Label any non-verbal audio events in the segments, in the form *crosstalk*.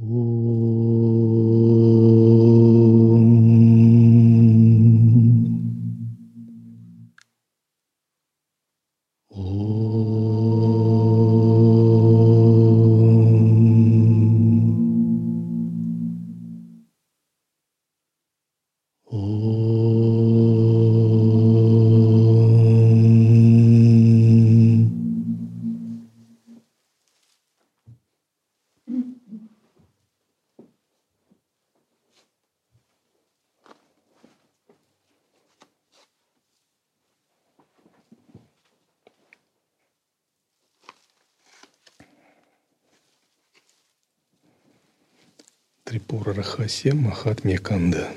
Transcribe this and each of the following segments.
Трипура Рахасе Махатмья Канда.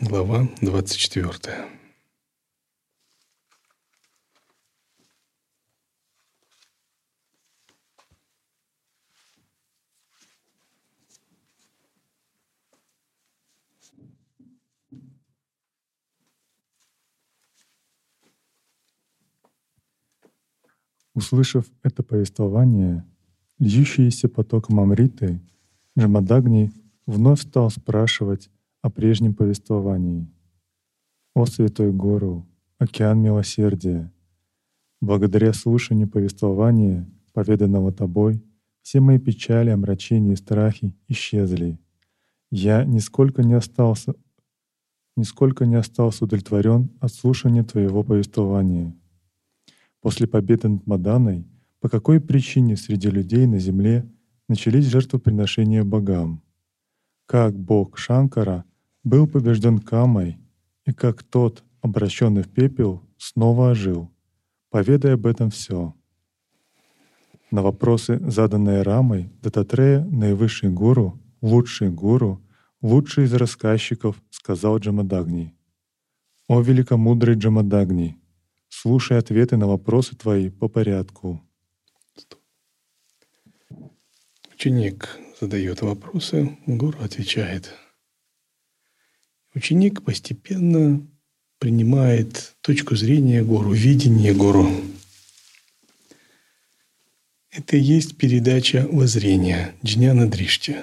Глава 24. Услышав это повествование, льющиеся потоком Амриты, Джамадагни вновь стал спрашивать о прежнем повествовании. «О Святой Гору, океан милосердия! Благодаря слушанию повествования, поведанного Тобой, все мои печали, омрачения и страхи исчезли. Я нисколько не остался, нисколько не остался удовлетворен от слушания Твоего повествования. После победы над Маданой, по какой причине среди людей на земле — начались жертвоприношения богам. Как бог Шанкара был побежден Камой, и как тот, обращенный в пепел, снова ожил. Поведай об этом все. На вопросы, заданные Рамой, Дататрея, наивысший гуру, лучший гуру, лучший из рассказчиков, сказал Джамадагни. «О великомудрый Джамадагни, слушай ответы на вопросы твои по порядку». Ученик задает вопросы, гуру отвечает. Ученик постепенно принимает точку зрения гуру, видение гуру. Это и есть передача воззрения, джняна дришти.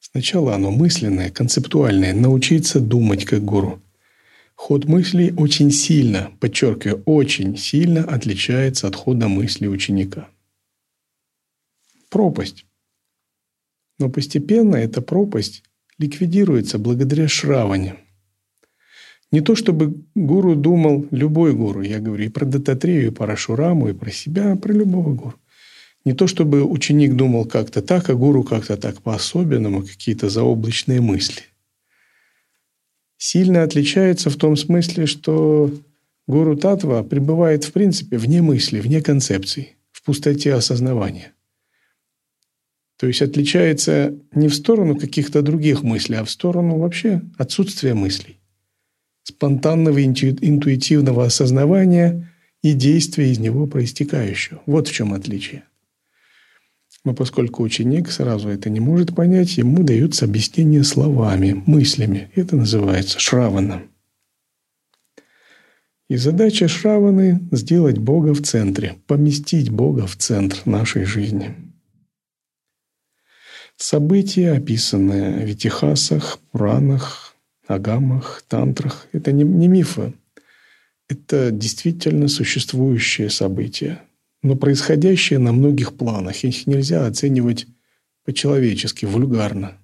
Сначала оно мысленное, концептуальное, научиться думать как гуру. Ход мыслей очень сильно, подчеркиваю, очень сильно отличается от хода мысли ученика. Пропасть. Но постепенно эта пропасть ликвидируется благодаря шраване. Не то чтобы гуру думал, любой гуру, я говорю и про Дататрею, и про Рашураму, и про себя, а про любого гуру. Не то чтобы ученик думал как-то так, а гуру как-то так по-особенному, какие-то заоблачные мысли. Сильно отличается в том смысле, что гуру Татва пребывает в принципе вне мысли, вне концепций, в пустоте осознавания. То есть отличается не в сторону каких-то других мыслей, а в сторону вообще отсутствия мыслей. Спонтанного интуитивного осознавания и действия из него проистекающего. Вот в чем отличие. Но поскольку ученик сразу это не может понять, ему даются объяснения словами, мыслями. Это называется шраваном. И задача Шраваны – сделать Бога в центре, поместить Бога в центр нашей жизни – События, описанные в Витихасах, Пуранах, Агамах, Тантрах, это не, не мифы. Это действительно существующие события, но происходящие на многих планах. Их нельзя оценивать по-человечески, вульгарно.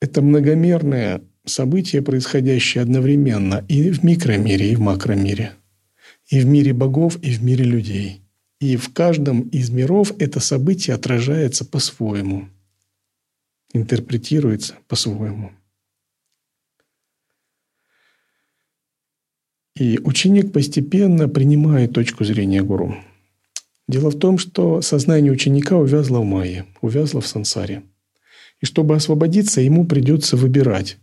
Это многомерное событие, происходящее одновременно и в микромире, и в макромире, и в мире богов, и в мире людей – и в каждом из миров это событие отражается по-своему, интерпретируется по-своему. И ученик постепенно принимает точку зрения гуру. Дело в том, что сознание ученика увязло в майе, увязло в сансаре. И чтобы освободиться, ему придется выбирать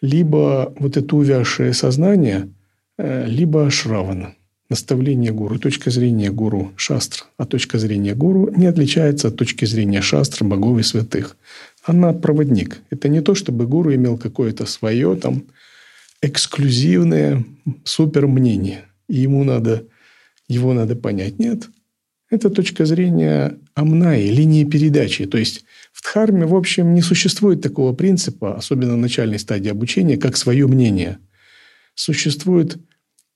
либо вот это увязшее сознание, э, либо шравана – наставление гуру, точка зрения гуру шастр, а точка зрения гуру не отличается от точки зрения шастр, богов и святых. Она проводник. Это не то, чтобы гуру имел какое-то свое там эксклюзивное супер мнение. И ему надо, его надо понять. Нет. Это точка зрения Амнаи, линии передачи. То есть в Дхарме, в общем, не существует такого принципа, особенно в начальной стадии обучения, как свое мнение. Существует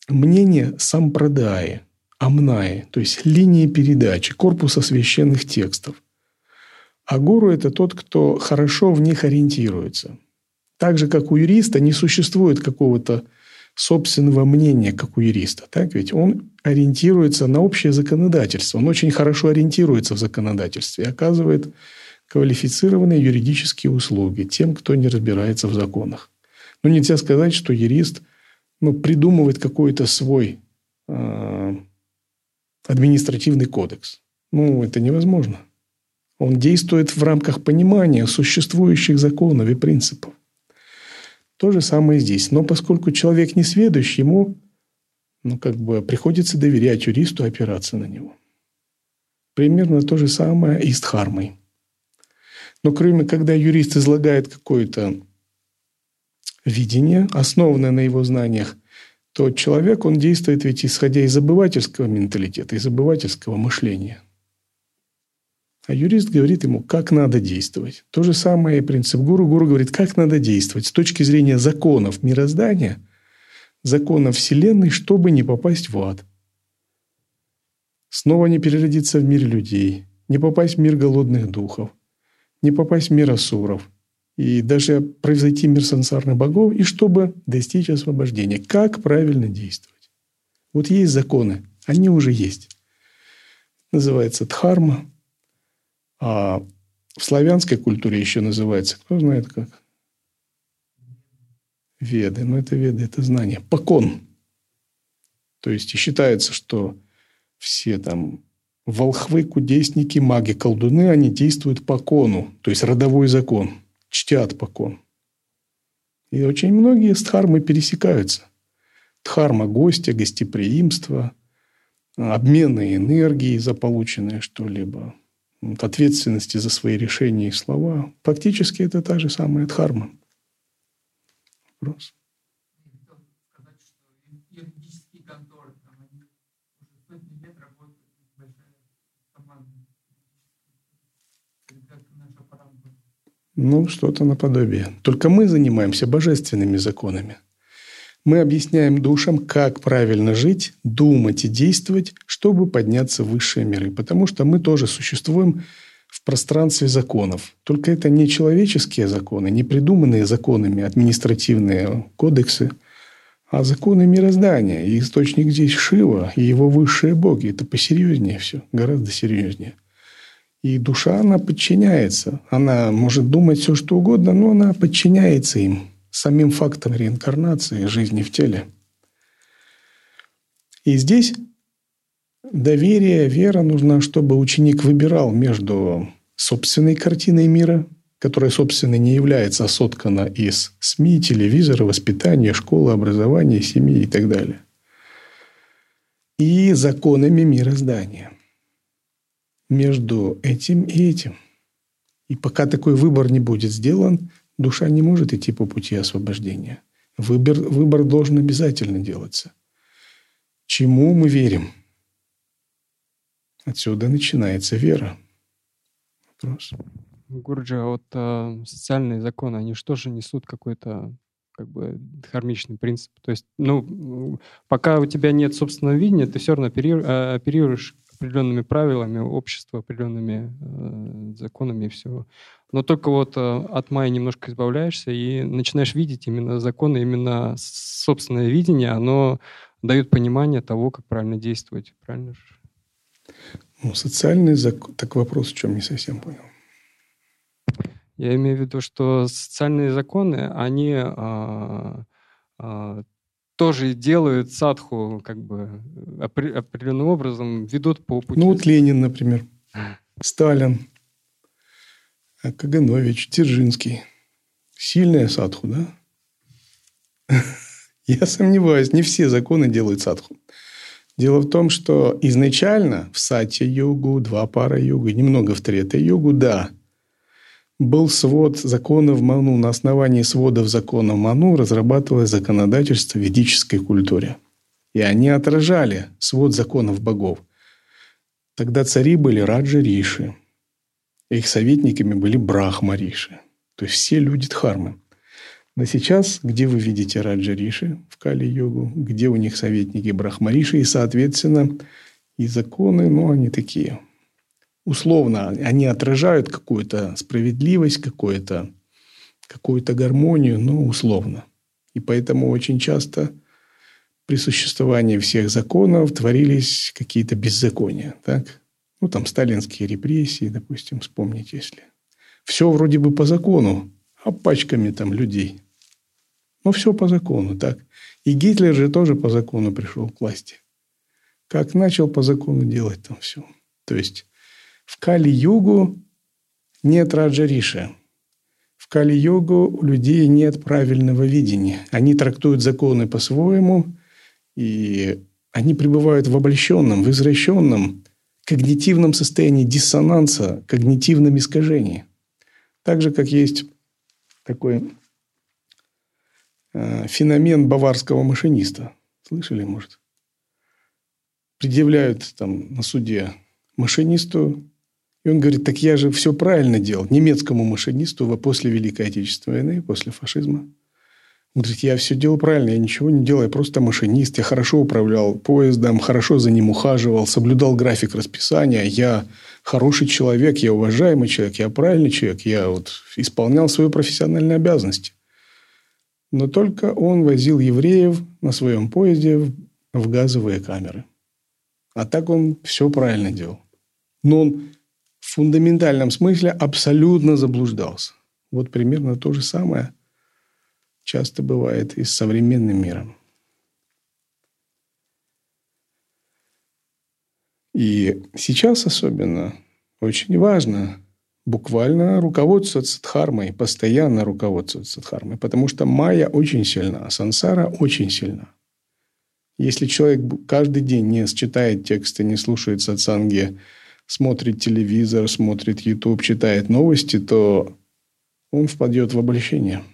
мнение сампрадаи, амнаи, то есть линии передачи, корпуса священных текстов. А гуру – это тот, кто хорошо в них ориентируется. Так же, как у юриста, не существует какого-то собственного мнения, как у юриста. Так ведь он ориентируется на общее законодательство. Он очень хорошо ориентируется в законодательстве и оказывает квалифицированные юридические услуги тем, кто не разбирается в законах. Но нельзя сказать, что юрист ну, придумывает какой-то свой э, административный кодекс. Ну, это невозможно. Он действует в рамках понимания существующих законов и принципов. То же самое здесь. Но поскольку человек не сведущ, ему ну, как бы приходится доверять юристу опираться на него. Примерно то же самое и с дхармой. Но кроме, когда юрист излагает какое-то видение, основанное на его знаниях, то человек, он действует ведь исходя из обывательского менталитета, из обывательского мышления – а юрист говорит ему, как надо действовать. То же самое и принцип гуру. Гуру говорит, как надо действовать с точки зрения законов мироздания, законов Вселенной, чтобы не попасть в ад. Снова не переродиться в мир людей, не попасть в мир голодных духов, не попасть в мир асуров и даже произойти мир сансарных богов, и чтобы достичь освобождения. Как правильно действовать? Вот есть законы, они уже есть. Называется дхарма, а в славянской культуре еще называется, кто знает как? Веды. Но это веды, это знание. Покон. То есть считается, что все там волхвы, кудесники, маги, колдуны, они действуют по кону, то есть родовой закон, чтят покон. И очень многие с дхармой пересекаются. Дхарма – гостя, гостеприимство, обмены энергии за полученное что-либо – ответственности за свои решения и слова. Фактически это та же самая дхарма. Вопрос. Ну, что-то наподобие. Только мы занимаемся божественными законами – мы объясняем душам, как правильно жить, думать и действовать, чтобы подняться в высшие миры. Потому что мы тоже существуем в пространстве законов. Только это не человеческие законы, не придуманные законами административные кодексы, а законы мироздания. И источник здесь Шива и его высшие боги. Это посерьезнее все, гораздо серьезнее. И душа, она подчиняется. Она может думать все, что угодно, но она подчиняется им самим фактом реинкарнации жизни в теле. И здесь доверие, вера нужна, чтобы ученик выбирал между собственной картиной мира, которая, собственно, не является, соткана из СМИ, телевизора, воспитания, школы, образования, семьи и так далее. И законами мироздания. Между этим и этим. И пока такой выбор не будет сделан, Душа не может идти по пути освобождения. Выбор, выбор должен обязательно делаться. Чему мы верим? Отсюда начинается вера. Вопрос. Гурджи, а вот а, социальные законы, они что же несут какой-то как бы хармичный принцип? То есть, ну, пока у тебя нет собственного видения, ты все равно а, оперируешь определенными правилами общества, определенными э, законами и всего. Но только вот э, от Майи немножко избавляешься и начинаешь видеть именно законы, именно собственное видение, оно дает понимание того, как правильно действовать. Правильно же? Ну, социальный закон... Так вопрос в чем не совсем понял. Я имею в виду, что социальные законы, они а, тоже делают садху как бы определенным образом, ведут по пути. Ну вот Ленин, например, Сталин, Каганович, Дзержинский. Сильная садху, да? *laughs* Я сомневаюсь, не все законы делают садху. Дело в том, что изначально в сатья-йогу, два пара йогу, немного в трета-йогу, да, был свод законов Ману. На основании сводов законов Ману разрабатывалось законодательство в ведической культуре. И они отражали свод законов богов. Тогда цари были Раджа Риши. Их советниками были Брахма Риши. То есть все люди Дхармы. Но сейчас, где вы видите Раджа Риши в Кали-йогу, где у них советники Брахма Риши, и, соответственно, и законы, ну, они такие. Условно, они отражают какую-то справедливость, какую-то какую-то гармонию, но условно. И поэтому очень часто при существовании всех законов творились какие-то беззакония. Так? Ну, там сталинские репрессии, допустим, вспомнить, если. Все вроде бы по закону, а пачками там людей. Но все по закону, так. И Гитлер же тоже по закону пришел к власти. Как начал по закону делать там все. То есть в Кали-Югу нет Раджариша. В Кали-Йогу у людей нет правильного видения. Они трактуют законы по-своему, и они пребывают в обольщенном, в извращенном когнитивном состоянии диссонанса, когнитивном искажении. Так же, как есть такой э, феномен баварского машиниста. Слышали, может? Предъявляют там на суде машинисту, он говорит, так я же все правильно делал. Немецкому машинисту после Великой Отечественной войны, после фашизма. Он говорит, я все делал правильно, я ничего не делал, я просто машинист, я хорошо управлял поездом, хорошо за ним ухаживал, соблюдал график расписания, я хороший человек, я уважаемый человек, я правильный человек, я вот исполнял свои профессиональные обязанности. Но только он возил евреев на своем поезде в газовые камеры. А так он все правильно делал. Но он фундаментальном смысле абсолютно заблуждался. Вот примерно то же самое часто бывает и с современным миром. И сейчас особенно очень важно буквально руководствоваться дхармой, постоянно руководствоваться дхармой, потому что майя очень сильна, а сансара очень сильна. Если человек каждый день не читает тексты, не слушает сатсанги, смотрит телевизор, смотрит YouTube, читает новости, то он впадет в обольщение.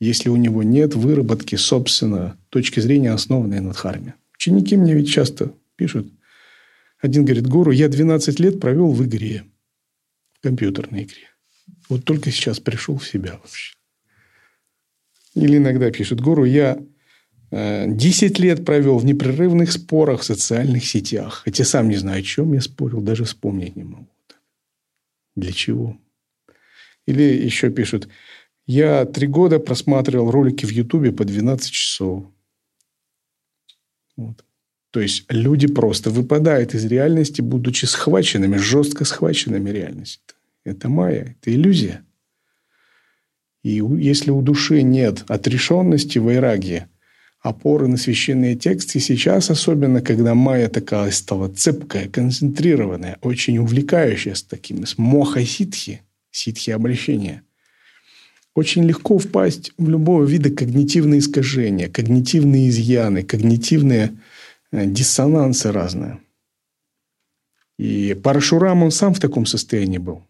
Если у него нет выработки, собственно, точки зрения, основанной на дхарме. Ученики мне ведь часто пишут. Один говорит, Гуру, я 12 лет провел в игре, в компьютерной игре. Вот только сейчас пришел в себя вообще. Или иногда пишут, Гуру, я 10 э, лет провел в непрерывных спорах в социальных сетях. Хотя сам не знаю, о чем я спорил, даже вспомнить не могу. Для чего? Или еще пишут, я три года просматривал ролики в Ютубе по 12 часов. Вот. То есть люди просто выпадают из реальности, будучи схваченными, жестко схваченными реальностью. Это майя, это иллюзия. И если у души нет отрешенности, вайрагии, опоры на священные тексты. Сейчас, особенно когда майя такая стала цепкая, концентрированная, очень увлекающая с такими, с моха ситхи, ситхи обращения, очень легко впасть в любого вида когнитивные искажения, когнитивные изъяны, когнитивные э, диссонансы разные. И Парашурам, он сам в таком состоянии был.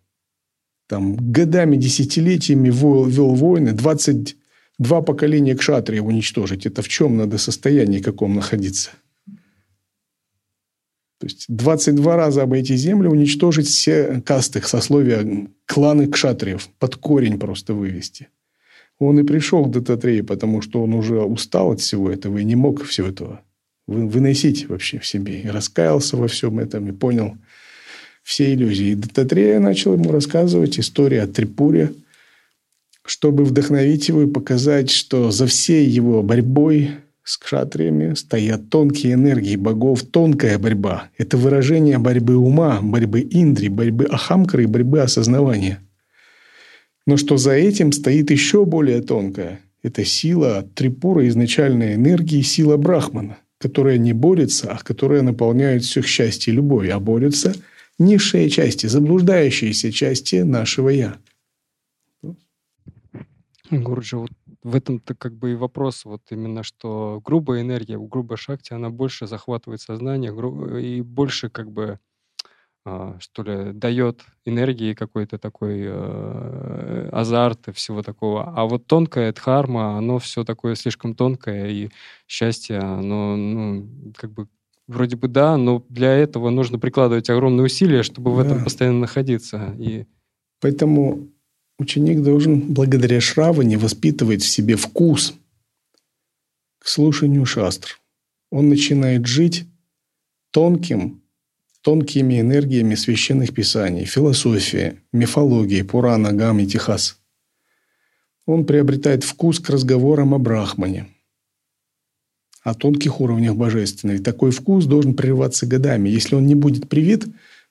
Там годами, десятилетиями вел, вел войны, 20 два поколения кшатриев уничтожить. Это в чем надо состоянии каком находиться? То есть 22 раза обойти землю, уничтожить все касты, сословия, кланы кшатриев, под корень просто вывести. Он и пришел к Дататрею, потому что он уже устал от всего этого и не мог все этого выносить вообще в себе. И раскаялся во всем этом и понял все иллюзии. И Дататрея начал ему рассказывать историю о Трипуре – чтобы вдохновить его и показать, что за всей его борьбой с кшатриями стоят тонкие энергии богов, тонкая борьба. Это выражение борьбы ума, борьбы индри, борьбы ахамкры и борьбы осознавания. Но что за этим стоит еще более тонкая. Это сила трипура изначальной энергии, сила брахмана, которая не борется, а которая наполняет всех счастье и любовь, а борются низшие части, заблуждающиеся части нашего «я». Гурджи, вот в этом-то как бы и вопрос, вот именно, что грубая энергия, грубая шахти, она больше захватывает сознание и больше как бы, а, что ли, дает энергии какой-то такой э, азарт и всего такого. А вот тонкая дхарма, оно все такое слишком тонкое, и счастье, оно, ну, как бы вроде бы да, но для этого нужно прикладывать огромные усилия, чтобы да. в этом постоянно находиться. И... Поэтому ученик должен благодаря Шраване воспитывать в себе вкус к слушанию шастр. Он начинает жить тонким, тонкими энергиями священных писаний, философии, мифологии, Пурана, Гам Техас. Он приобретает вкус к разговорам о Брахмане, о тонких уровнях божественной. Такой вкус должен прерываться годами. Если он не будет привит,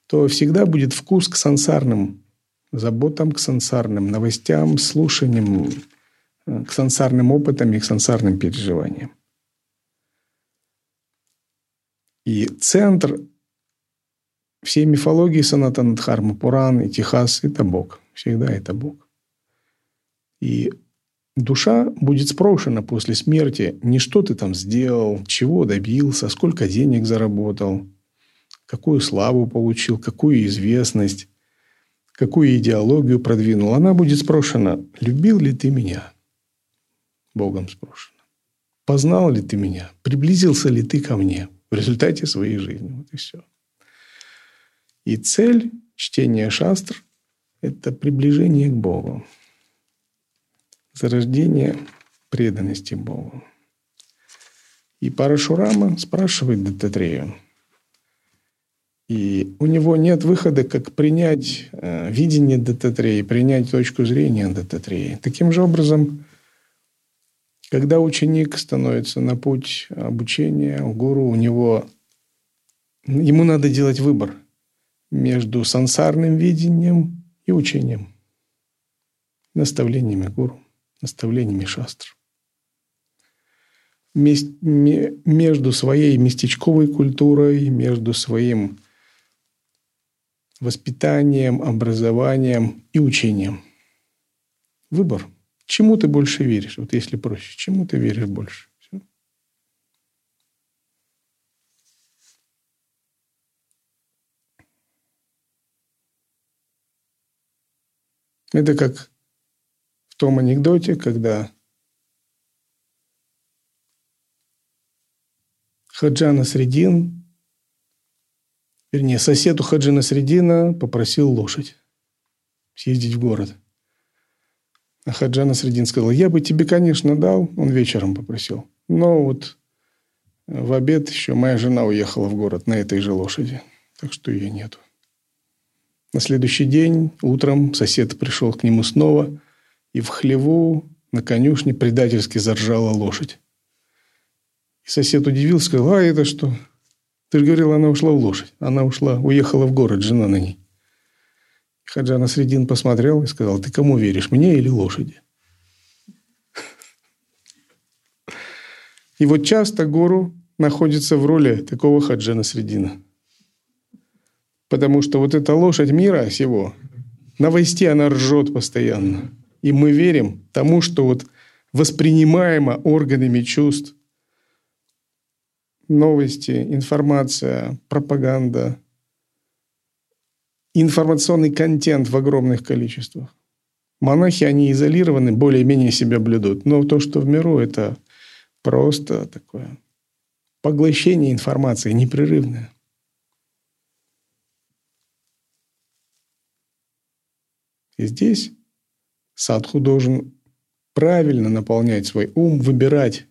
то всегда будет вкус к сансарным заботам, к сансарным новостям, слушаниям, э, к сансарным опытам и к сансарным переживаниям. И центр всей мифологии Санатанадхармы, Пуран и Техас – это Бог. Всегда это Бог. И душа будет спрошена после смерти не что ты там сделал, чего добился, сколько денег заработал, какую славу получил, какую известность, какую идеологию продвинул. Она будет спрошена, любил ли ты меня? Богом спрошена. Познал ли ты меня? Приблизился ли ты ко мне в результате своей жизни? Вот и все. И цель чтения шастр – это приближение к Богу зарождение преданности Богу. И Парашурама спрашивает Дататрею. И у него нет выхода, как принять э, видение Дататреи, принять точку зрения Дататреи. Таким же образом, когда ученик становится на путь обучения у гуру, у него ему надо делать выбор между сансарным видением и учением, наставлениями гуру наставлениями шастр. Между своей местечковой культурой, между своим воспитанием, образованием и учением. Выбор. Чему ты больше веришь? Вот если проще, чему ты веришь больше? Все. Это как том анекдоте, когда Хаджана Средин, вернее, сосед у Хаджана Средина попросил лошадь съездить в город. А Хаджана Средин сказал, я бы тебе, конечно, дал, он вечером попросил. Но вот в обед еще моя жена уехала в город на этой же лошади, так что ее нету. На следующий день утром сосед пришел к нему снова – и в хлеву на конюшне предательски заржала лошадь. И сосед удивился, сказал, а это что? Ты же говорил, она ушла в лошадь. Она ушла, уехала в город, жена на ней. Хаджана Средин посмотрел и сказал, ты кому веришь, мне или лошади? И вот часто гуру находится в роли такого Хаджана Средина. Потому что вот эта лошадь мира всего, новости она ржет постоянно. И мы верим тому, что вот воспринимаемо органами чувств новости, информация, пропаганда, информационный контент в огромных количествах. Монахи, они изолированы, более-менее себя блюдут. Но то, что в миру, это просто такое поглощение информации непрерывное. И здесь Садху должен правильно наполнять свой ум, выбирать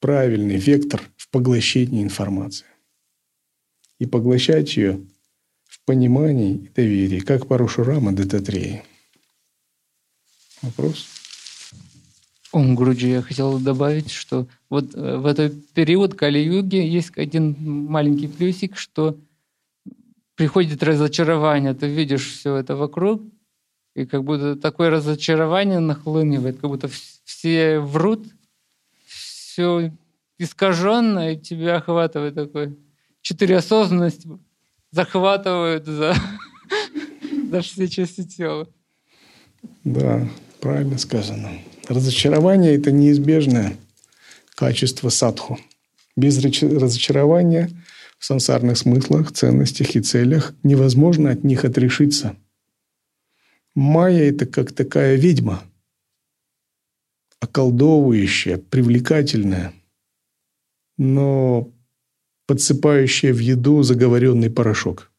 правильный вектор поглощении информации. И поглощать ее в понимании и доверии, как Парушурама Дататреи. Вопрос? Ом Груджи, я хотел добавить, что вот э, в этот период Кали-юги есть один маленький плюсик, что приходит разочарование, ты видишь все это вокруг, и как будто такое разочарование нахлынивает, как будто все врут, все искаженно, и тебя охватывает такой четыре осознанности захватывают за, *laughs* за все части тела. Да, правильно сказано. Разочарование – это неизбежное качество садху. Без разочарования в сансарных смыслах, ценностях и целях невозможно от них отрешиться – Майя – это как такая ведьма, околдовывающая, привлекательная. Но подсыпающая в еду заговоренный порошок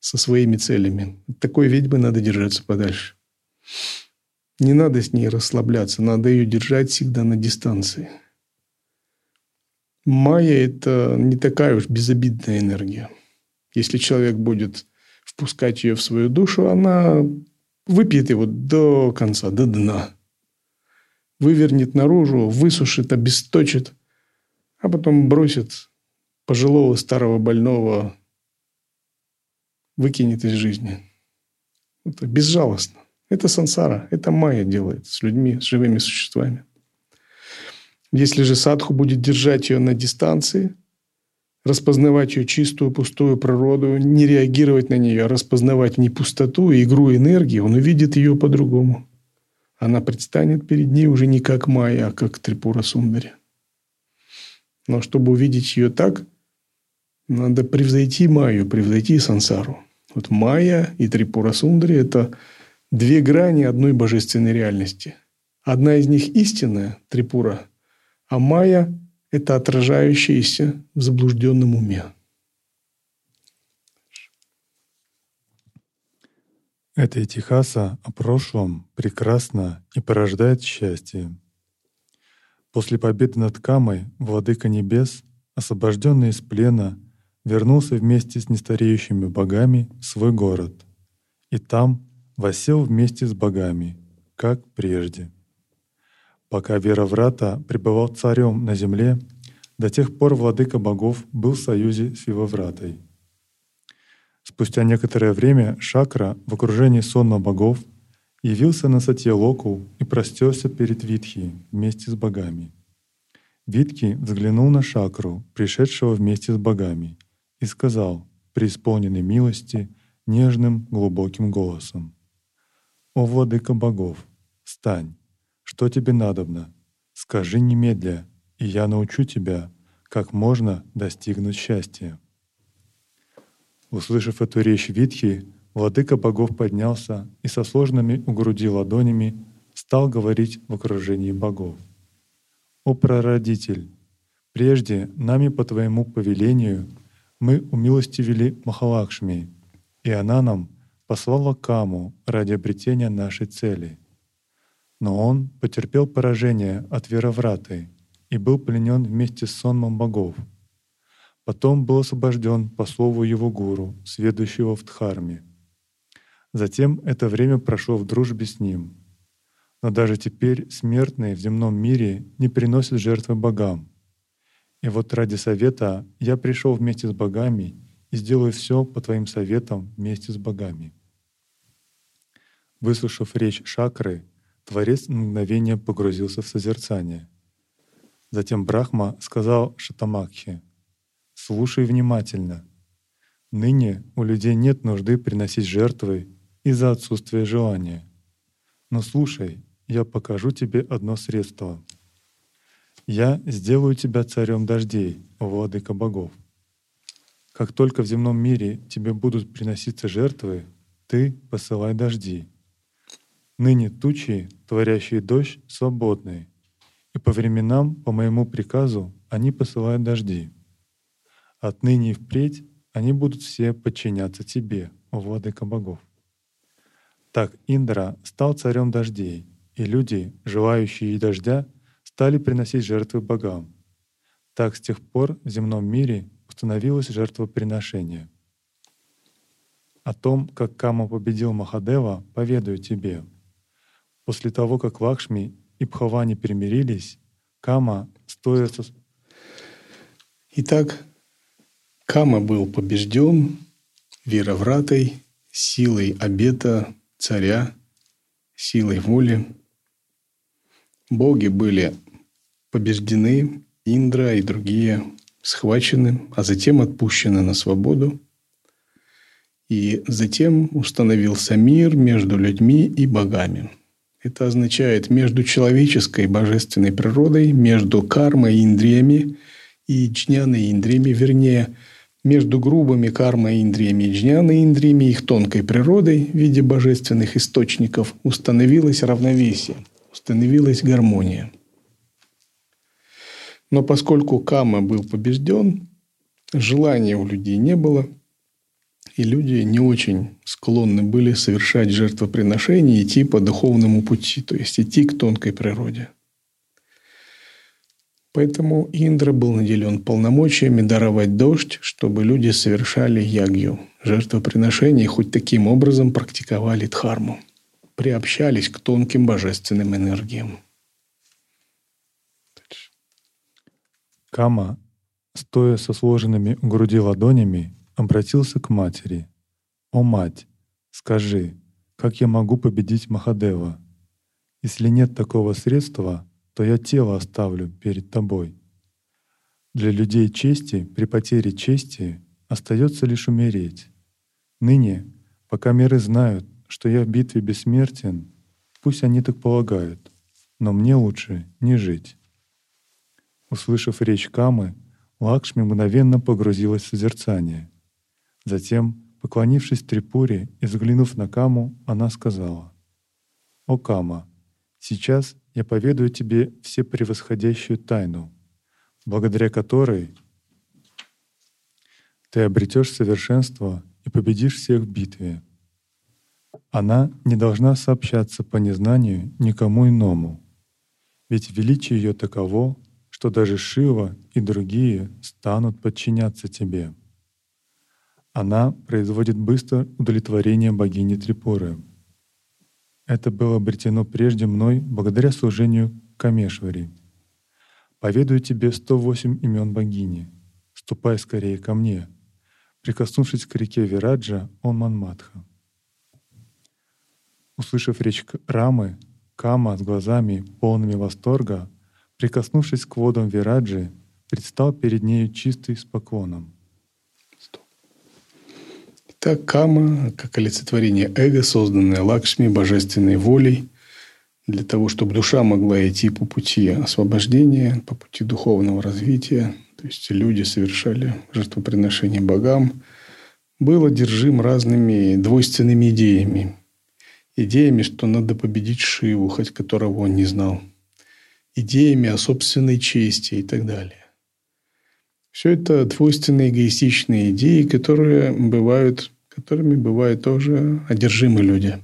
со своими целями. От такой ведьмы надо держаться подальше. Не надо с ней расслабляться, надо ее держать всегда на дистанции. Майя – это не такая уж безобидная энергия. Если человек будет впускать ее в свою душу, она выпьет его до конца, до дна. Вывернет наружу, высушит, обесточит, а потом бросит пожилого старого больного, выкинет из жизни. Это безжалостно. Это сансара, это майя делает с людьми, с живыми существами. Если же садху будет держать ее на дистанции, распознавать ее чистую, пустую природу, не реагировать на нее, а распознавать не пустоту, а игру энергии, он увидит ее по-другому. Она предстанет перед ней уже не как майя, а как Трипура Сундари. Но чтобы увидеть ее так, надо превзойти майю, превзойти сансару. Вот майя и Трипура Сундари – это две грани одной божественной реальности. Одна из них истинная, Трипура, а майя – это отражающаяся в заблужденном уме. Эта Этихаса о прошлом прекрасна и порождает счастье. После победы над Камой Владыка Небес, освобожденный из плена, вернулся вместе с нестареющими богами в свой город. И там восел вместе с богами, как прежде. Пока Вероврата пребывал царем на земле, до тех пор владыка богов был в союзе с Вивовратой. Спустя некоторое время Шакра в окружении сонма богов явился на Сатьялоку и простерся перед Витхи вместе с богами. Витхи взглянул на Шакру, пришедшего вместе с богами, и сказал, преисполненный милости, нежным глубоким голосом. «О, владыка богов, встань! Что тебе надобно? Скажи немедля, и я научу тебя, как можно достигнуть счастья». Услышав эту речь Витхи, владыка богов поднялся и со сложными у груди ладонями стал говорить в окружении богов. «О прародитель! Прежде нами по твоему повелению мы умилостивили Махалакшми, и она нам послала Каму ради обретения нашей цели. Но он потерпел поражение от Веровраты и был пленен вместе с сонмом богов. Потом был освобожден по слову его гуру, сведущего в Дхарме. Затем это время прошло в дружбе с ним. Но даже теперь смертные в земном мире не приносят жертвы богам. И вот ради совета я пришел вместе с богами и сделаю все по твоим советам вместе с богами. Выслушав речь Шакры, Творец на мгновение погрузился в созерцание. Затем Брахма сказал Шатамакхе, «Слушай внимательно. Ныне у людей нет нужды приносить жертвы из-за отсутствия желания. Но слушай, я покажу тебе одно средство. Я сделаю тебя царем дождей, владыка богов. Как только в земном мире тебе будут приноситься жертвы, ты посылай дожди, Ныне тучи, творящие дождь, свободны, и по временам, по моему приказу, они посылают дожди. Отныне и впредь они будут все подчиняться тебе, владыка богов. Так Индра стал царем дождей, и люди, желающие дождя, стали приносить жертвы богам. Так с тех пор в земном мире установилось жертвоприношение. О том, как Кама победил Махадева, поведаю тебе — После того, как Лакшми и Бхавани примирились, Кама, стоя со... Итак, Кама был побежден Вировратой, силой обета царя, силой воли. Боги были побеждены, Индра и другие схвачены, а затем отпущены на свободу. И затем установился мир между людьми и богами – это означает между человеческой божественной природой, между кармой и индриями и джняной индриями, вернее, между грубыми кармой и индриями и джняной индриями, их тонкой природой в виде божественных источников установилось равновесие, установилась гармония. Но поскольку Кама был побежден, желания у людей не было, и люди не очень склонны были совершать жертвоприношения, идти по духовному пути, то есть идти к тонкой природе. Поэтому Индра был наделен полномочиями даровать дождь, чтобы люди совершали ягью, жертвоприношения, хоть таким образом практиковали дхарму, приобщались к тонким божественным энергиям. Кама, стоя со сложенными у груди ладонями, обратился к матери. «О мать, скажи, как я могу победить Махадева? Если нет такого средства, то я тело оставлю перед тобой. Для людей чести при потере чести остается лишь умереть. Ныне, пока миры знают, что я в битве бессмертен, пусть они так полагают, но мне лучше не жить. Услышав речь Камы, Лакшми мгновенно погрузилась в созерцание. Затем, поклонившись Трипуре и взглянув на Каму, она сказала, «О Кама, сейчас я поведаю тебе все превосходящую тайну, благодаря которой ты обретешь совершенство и победишь всех в битве. Она не должна сообщаться по незнанию никому иному, ведь величие ее таково, что даже Шива и другие станут подчиняться тебе. Она производит быстро удовлетворение богини Трипуры — это было обретено прежде мной благодаря служению Камешвари. Поведаю тебе 108 имен богини. Ступай скорее ко мне. Прикоснувшись к реке Вираджа, он Манматха. Услышав речь Рамы, Кама с глазами, полными восторга, прикоснувшись к водам Вираджи, предстал перед нею чистый с поклоном. Так кама, как олицетворение эго, созданное Лакшми, божественной волей, для того, чтобы душа могла идти по пути освобождения, по пути духовного развития, то есть люди совершали жертвоприношение богам, был одержим разными двойственными идеями. Идеями, что надо победить Шиву, хоть которого он не знал. Идеями о собственной чести и так далее. Все это двойственные эгоистичные идеи, которые бывают, которыми бывают тоже одержимы люди.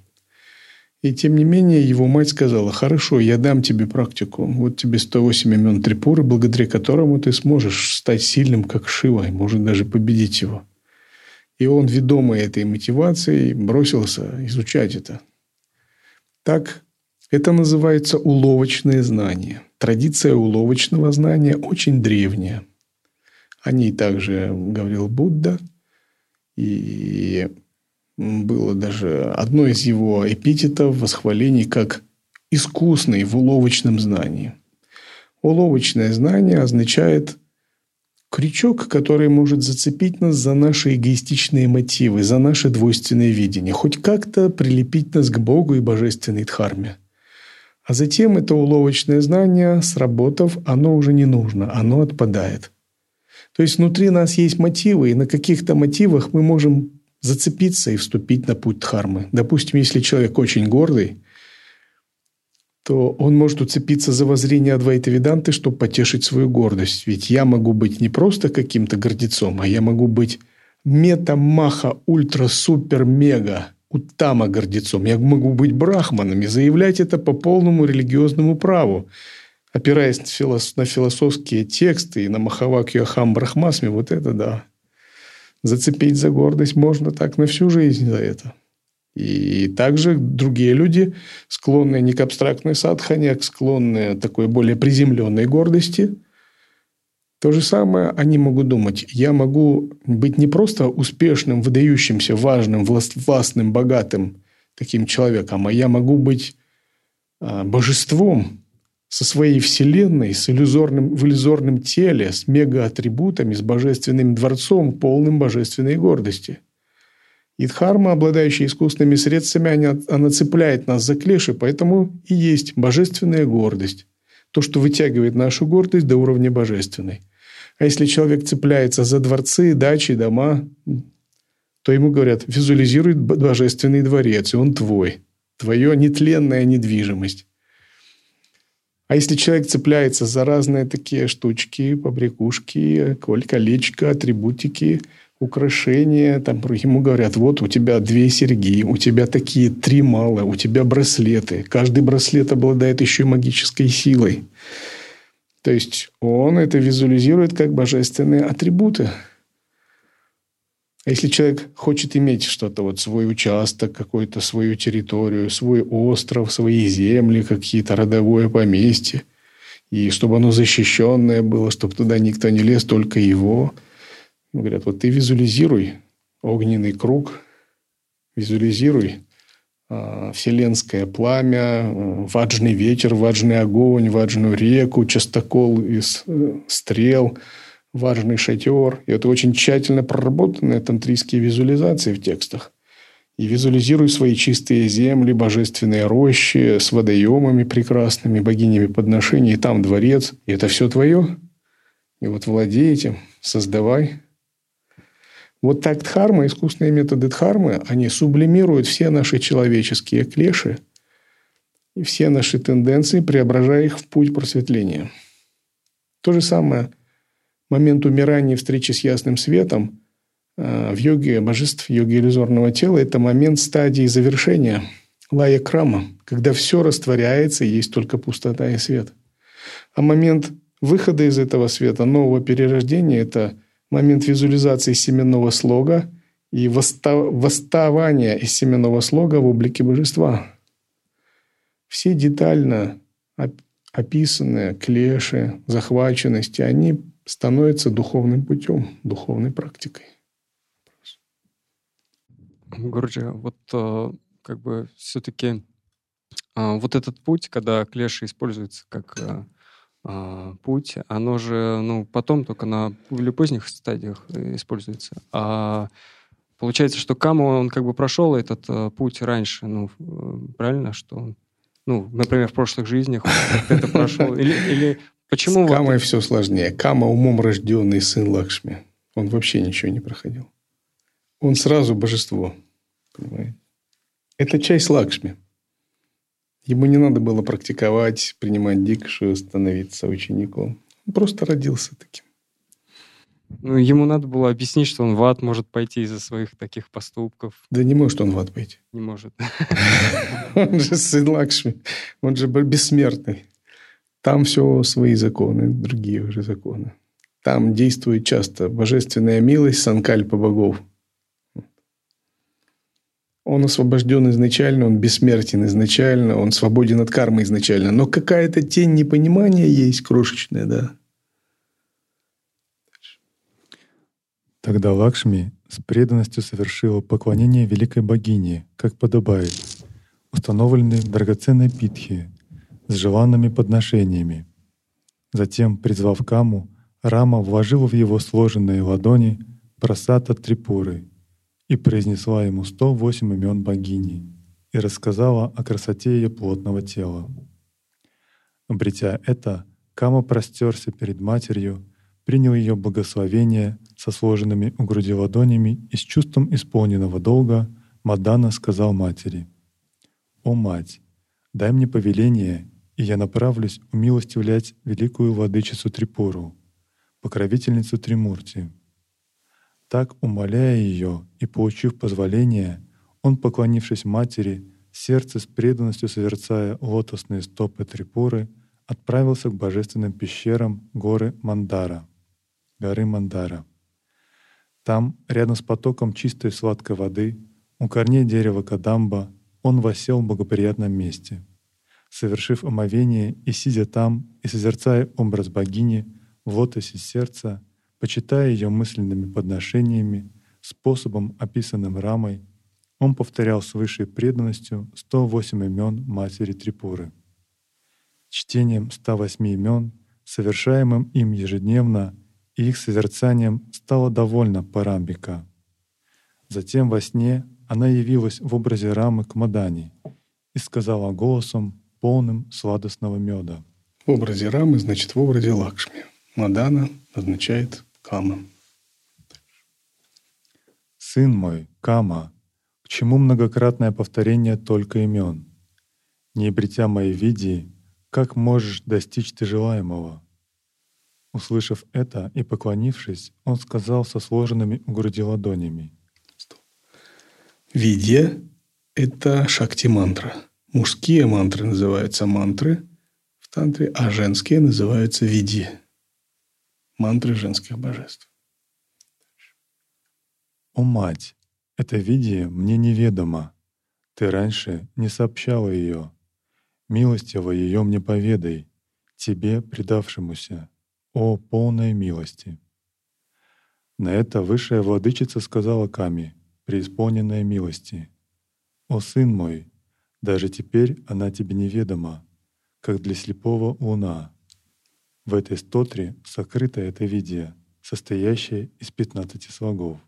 И тем не менее его мать сказала, хорошо, я дам тебе практику. Вот тебе 108 имен Трипуры, благодаря которому ты сможешь стать сильным, как Шива, и может даже победить его. И он, ведомый этой мотивацией, бросился изучать это. Так это называется уловочное знание. Традиция уловочного знания очень древняя. О ней также говорил Будда. И было даже одно из его эпитетов, восхвалений, как искусный в уловочном знании. Уловочное знание означает крючок, который может зацепить нас за наши эгоистичные мотивы, за наше двойственное видение, хоть как-то прилепить нас к Богу и божественной дхарме. А затем это уловочное знание, сработав, оно уже не нужно, оно отпадает – то есть внутри нас есть мотивы, и на каких-то мотивах мы можем зацепиться и вступить на путь дхармы. Допустим, если человек очень гордый, то он может уцепиться за воззрение Адвайта Веданты, чтобы потешить свою гордость. Ведь я могу быть не просто каким-то гордецом, а я могу быть мета-маха, ультра-супер-мега утама гордецом. Я могу быть брахманом и заявлять это по полному религиозному праву опираясь на философские тексты и на Махавакью Ахам Брахмасми, вот это да. Зацепить за гордость можно так на всю жизнь за это. И также другие люди, склонные не к абстрактной садхане, а к склонные такой более приземленной гордости, то же самое они могут думать. Я могу быть не просто успешным, выдающимся, важным, властным, богатым таким человеком, а я могу быть а, божеством, со своей вселенной, с иллюзорным, в иллюзорном теле, с мегаатрибутами, с божественным дворцом, полным божественной гордости. И дхарма, обладающая искусственными средствами, она, она цепляет нас за клеши, поэтому и есть божественная гордость. То, что вытягивает нашу гордость до уровня божественной. А если человек цепляется за дворцы, дачи, дома, то ему говорят, визуализируй божественный дворец, и он твой. Твое нетленная недвижимость. А если человек цепляется за разные такие штучки, побрякушки, колечко, атрибутики, украшения, там ему говорят, вот у тебя две серьги, у тебя такие три мала, у тебя браслеты. Каждый браслет обладает еще и магической силой. То есть он это визуализирует как божественные атрибуты. А если человек хочет иметь что-то, вот свой участок, какую-то свою территорию, свой остров, свои земли, какие-то родовое поместье, и чтобы оно защищенное было, чтобы туда никто не лез, только его, говорят, вот ты визуализируй огненный круг, визуализируй э, вселенское пламя, ваджный ветер, ваджный огонь, ваджную реку, частокол из э, стрел – важный шатер. И это очень тщательно проработанные тантрийские визуализации в текстах. И визуализируй свои чистые земли, божественные рощи с водоемами прекрасными, богинями подношений. И там дворец. И это все твое. И вот владей этим, создавай. Вот так дхарма, искусственные методы дхармы, они сублимируют все наши человеческие клеши и все наши тенденции, преображая их в путь просветления. То же самое момент умирания и встречи с ясным светом э, в йоге божеств, йоге иллюзорного тела – это момент стадии завершения лая крама, когда все растворяется, и есть только пустота и свет. А момент выхода из этого света, нового перерождения – это момент визуализации семенного слога и восставания из семенного слога в облике божества. Все детально описанные клеши, захваченности, они становится духовным путем, духовной практикой. Гурджи, вот э, как бы все-таки а, вот этот путь, когда клеши используется как э, а, путь, оно же ну, потом только на более поздних стадиях э, используется. А получается, что Каму, он как бы прошел этот путь раньше, ну, правильно, что он ну, например, в прошлых жизнях это прошел? Или, или Почему С Камой вот... все сложнее. Кама умом рожденный сын Лакшми. Он вообще ничего не проходил. Он сразу божество. Понимаете? Это часть Лакшми. Ему не надо было практиковать, принимать дикшу, становиться учеником. Он просто родился таким. Ну, ему надо было объяснить, что он в ад может пойти из-за своих таких поступков. Да не может он в ад пойти. Не может. *laughs* Он же сын Лакшми. Он же бессмертный. Там все свои законы, другие уже законы. Там действует часто божественная милость санкальпа богов. Он освобожден изначально, он бессмертен изначально, он свободен от кармы изначально. Но какая-то тень непонимания есть крошечная, да. Тогда Лакшми с преданностью совершила поклонение великой богине, как подобает, установленной драгоценной питхе, с желанными подношениями. Затем, призвав Каму, Рама вложила в его сложенные ладони просата Трипуры и произнесла ему 108 имен богини и рассказала о красоте ее плотного тела. Обретя это, Кама простерся перед матерью, принял ее благословение со сложенными у груди ладонями и с чувством исполненного долга Мадана сказал матери, «О мать, дай мне повеление, и я направлюсь умилостивлять великую владычицу Трипуру, покровительницу Тримурти. Так, умоляя ее и получив позволение, он, поклонившись матери, сердце с преданностью созерцая лотосные стопы Трипуры, отправился к божественным пещерам горы Мандара, горы Мандара. Там, рядом с потоком чистой сладкой воды, у корней дерева Кадамба, он восел в благоприятном месте — совершив омовение и сидя там, и созерцая образ богини в лотосе сердца, почитая ее мысленными подношениями, способом, описанным рамой, он повторял с высшей преданностью 108 имен Матери Трипуры. Чтением 108 имен, совершаемым им ежедневно, и их созерцанием стало довольно Парамбика. Затем во сне она явилась в образе Рамы к Мадани и сказала голосом, полным сладостного меда. В образе Рамы, значит, в образе Лакшми. Мадана означает Кама. Сын мой, Кама, к чему многократное повторение только имен? Не обретя моей види, как можешь достичь ты желаемого?» Услышав это и поклонившись, он сказал со сложенными у груди ладонями. Видья — это шакти-мантра. Мужские мантры называются мантры в тантре, а женские называются видьи. Мантры женских божеств. «О, мать, это видие мне неведомо. Ты раньше не сообщала ее. Милостиво ее мне поведай, тебе, предавшемуся, о полной милости». На это высшая владычица сказала Ками, преисполненная милости. «О сын мой, даже теперь она тебе неведома, как для слепого луна. В этой стотре сокрыто это видие, состоящее из пятнадцати слогов.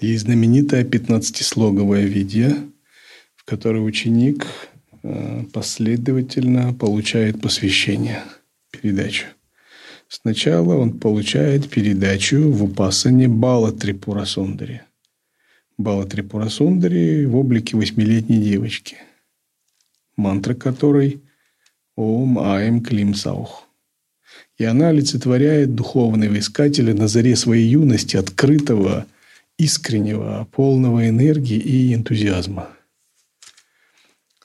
Есть знаменитая пятнадцатислоговая видео, в которой ученик э, последовательно получает посвящение, передачу. Сначала он получает передачу в упасане Бала Трипура Сундари. Бала Трипура Сундари в облике восьмилетней девочки, мантра которой Ом Аем Клим Саух. И она олицетворяет духовного искателя на заре своей юности, открытого – искреннего, полного энергии и энтузиазма.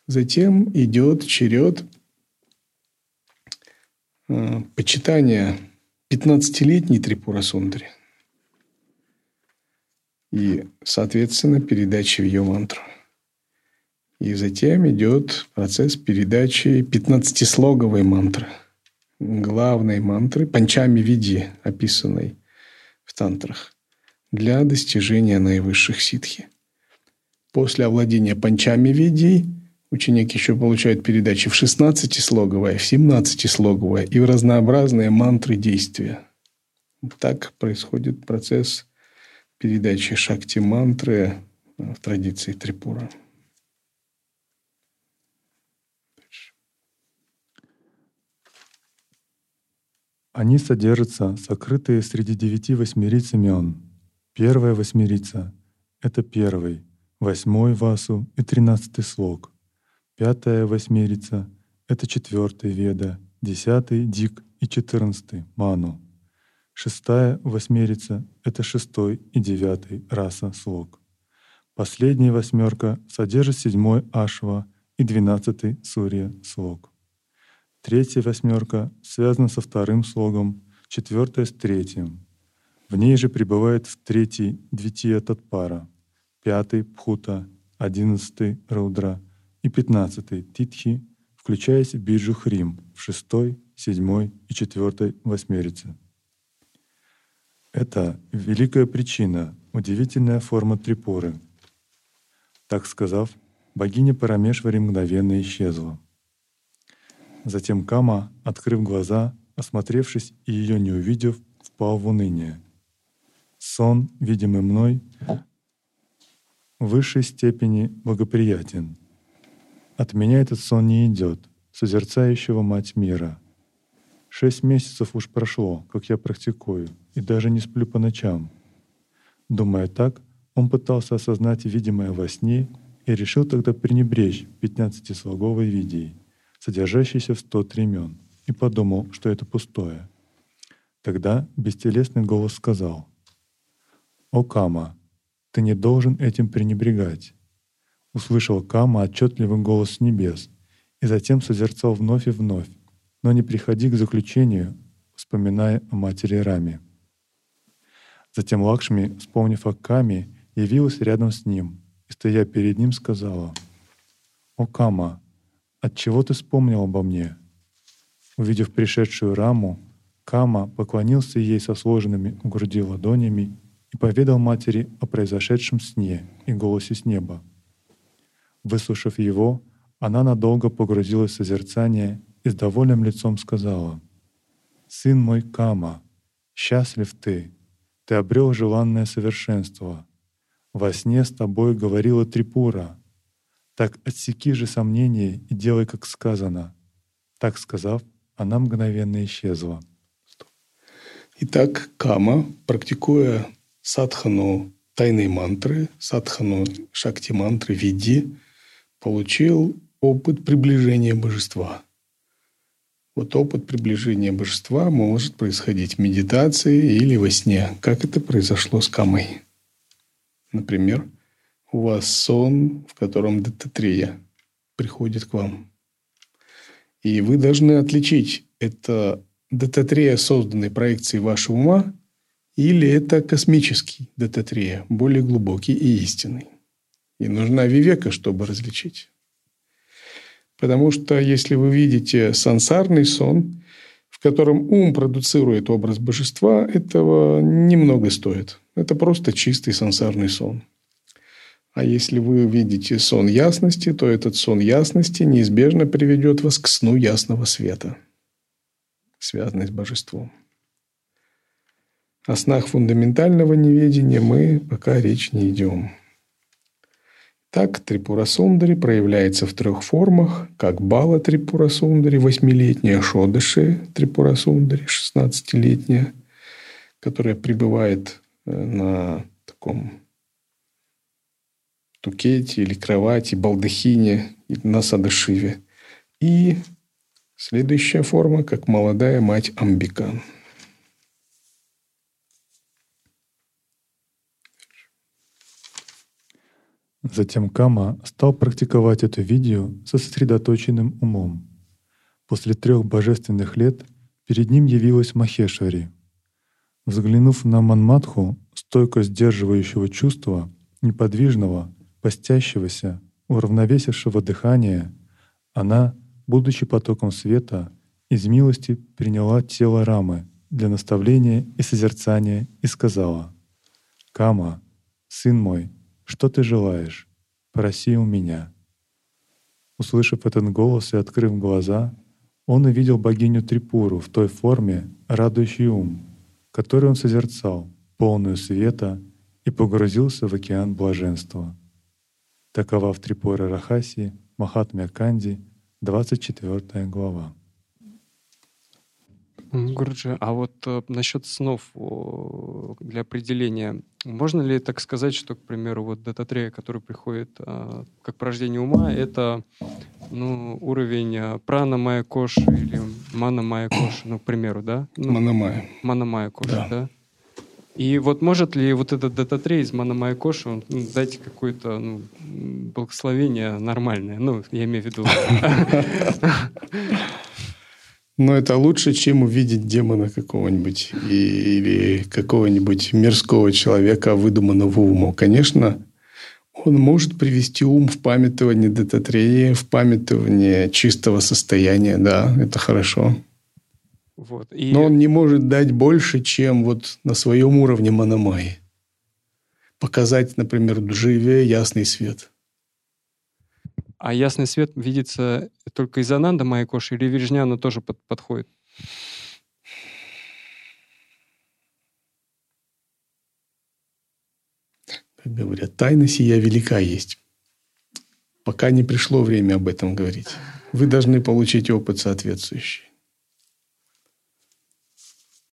Затем идет черед э, почитания 15-летней Трипура Сундари и, соответственно, передачи в ее мантру. И затем идет процесс передачи 15-слоговой мантры, главной мантры, панчами види, описанной в тантрах для достижения наивысших ситхи. После овладения панчами видей ученик еще получает передачи в 16-слоговое, в 17-слоговое и в разнообразные мантры действия. Так происходит процесс передачи шакти-мантры в традиции Трипура. Они содержатся сокрытые среди девяти восьмериц имен, Первая восьмерица — это первый, восьмой васу и тринадцатый слог. Пятая восьмерица — это четвертый веда, десятый дик и четырнадцатый ману. Шестая восьмерица — это шестой и девятый раса слог. Последняя восьмерка содержит седьмой ашва и двенадцатый сурья слог. Третья восьмерка связана со вторым слогом, четвертая с третьим, в ней же пребывает в третий Двития Татпара, пятый Пхута, одиннадцатый Раудра и пятнадцатый Титхи, включаясь в Биджу Хрим в шестой, седьмой и четвертой восьмерице. Это великая причина, удивительная форма Трипуры. Так сказав, богиня Парамешвари мгновенно исчезла. Затем Кама, открыв глаза, осмотревшись и ее не увидев, впал в уныние — сон, видимый мной, в высшей степени благоприятен. От меня этот сон не идет, созерцающего Мать мира. Шесть месяцев уж прошло, как я практикую, и даже не сплю по ночам. Думая так, он пытался осознать видимое во сне и решил тогда пренебречь пятнадцатислоговой видеей, содержащейся в сто тремен, и подумал, что это пустое. Тогда бестелесный голос сказал — «О, Кама, ты не должен этим пренебрегать!» Услышал Кама отчетливый голос с небес и затем созерцал вновь и вновь, но не приходи к заключению, вспоминая о матери Раме. Затем Лакшми, вспомнив о Каме, явилась рядом с ним и, стоя перед ним, сказала, «О Кама, от чего ты вспомнил обо мне?» Увидев пришедшую Раму, Кама поклонился ей со сложенными у груди ладонями и поведал матери о произошедшем сне и голосе с неба. Выслушав его, она надолго погрузилась в созерцание и с довольным лицом сказала, «Сын мой Кама, счастлив ты, ты обрел желанное совершенство. Во сне с тобой говорила Трипура. Так отсеки же сомнения и делай, как сказано». Так сказав, она мгновенно исчезла. Итак, Кама, практикуя садхану тайной мантры, садхану шакти мантры, види, получил опыт приближения божества. Вот опыт приближения божества может происходить в медитации или во сне, как это произошло с Камой. Например, у вас сон, в котором Дататрея приходит к вам. И вы должны отличить, это Дататрея созданной проекции вашего ума или это космический Дататрея, более глубокий и истинный. И нужна вивека, чтобы различить. Потому что если вы видите сансарный сон, в котором ум продуцирует образ божества, этого немного стоит. Это просто чистый сансарный сон. А если вы видите сон ясности, то этот сон ясности неизбежно приведет вас к сну ясного света, связанный с божеством. О снах фундаментального неведения мы пока речь не идем. Так Трипурасундари проявляется в трех формах, как Бала Трипурасундари, восьмилетняя, Шодыши Трипурасундари, шестнадцатилетняя, которая пребывает э, на таком тукете или кровати, балдахине на Садашиве. И следующая форма, как молодая мать Амбикан. Затем Кама стал практиковать эту видео со сосредоточенным умом. После трех божественных лет перед ним явилась Махешвари. Взглянув на Манматху, стойко сдерживающего чувства, неподвижного, постящегося, уравновесившего дыхание, она, будучи потоком света, из милости приняла тело Рамы для наставления и созерцания и сказала «Кама, сын мой, что ты желаешь? Проси у меня». Услышав этот голос и открыв глаза, он увидел богиню Трипуру в той форме, радующий ум, который он созерцал, полную света, и погрузился в океан блаженства. Такова в Трипура Рахаси, Махатмя Канди, 24 глава. Гурджи, а вот э, насчет снов о, для определения, можно ли так сказать, что, к примеру, вот дататрея, который приходит э, как порождение ума, это ну, уровень э, прана майя кош или мана майя кош, ну, к примеру, да? Ну, мана майя. Мана майя кош, да. да? И вот может ли вот этот дататрей из Мана Майя Коши, он ну, дать какое-то ну, благословение нормальное? Ну, я имею в виду. *laughs* Но это лучше, чем увидеть демона какого-нибудь или какого-нибудь мирского человека, выдуманного уму. Конечно, он может привести ум в памятование дататреи, в памятование чистого состояния. Да, это хорошо. Вот. И... Но он не может дать больше, чем вот на своем уровне Манамайи. Показать, например, Дживе ясный свет – а ясный свет видится только из Ананда Майкоши или Вижняна тоже под, подходит? Как говорят, тайна сия велика есть. Пока не пришло время об этом говорить. Вы должны получить опыт соответствующий.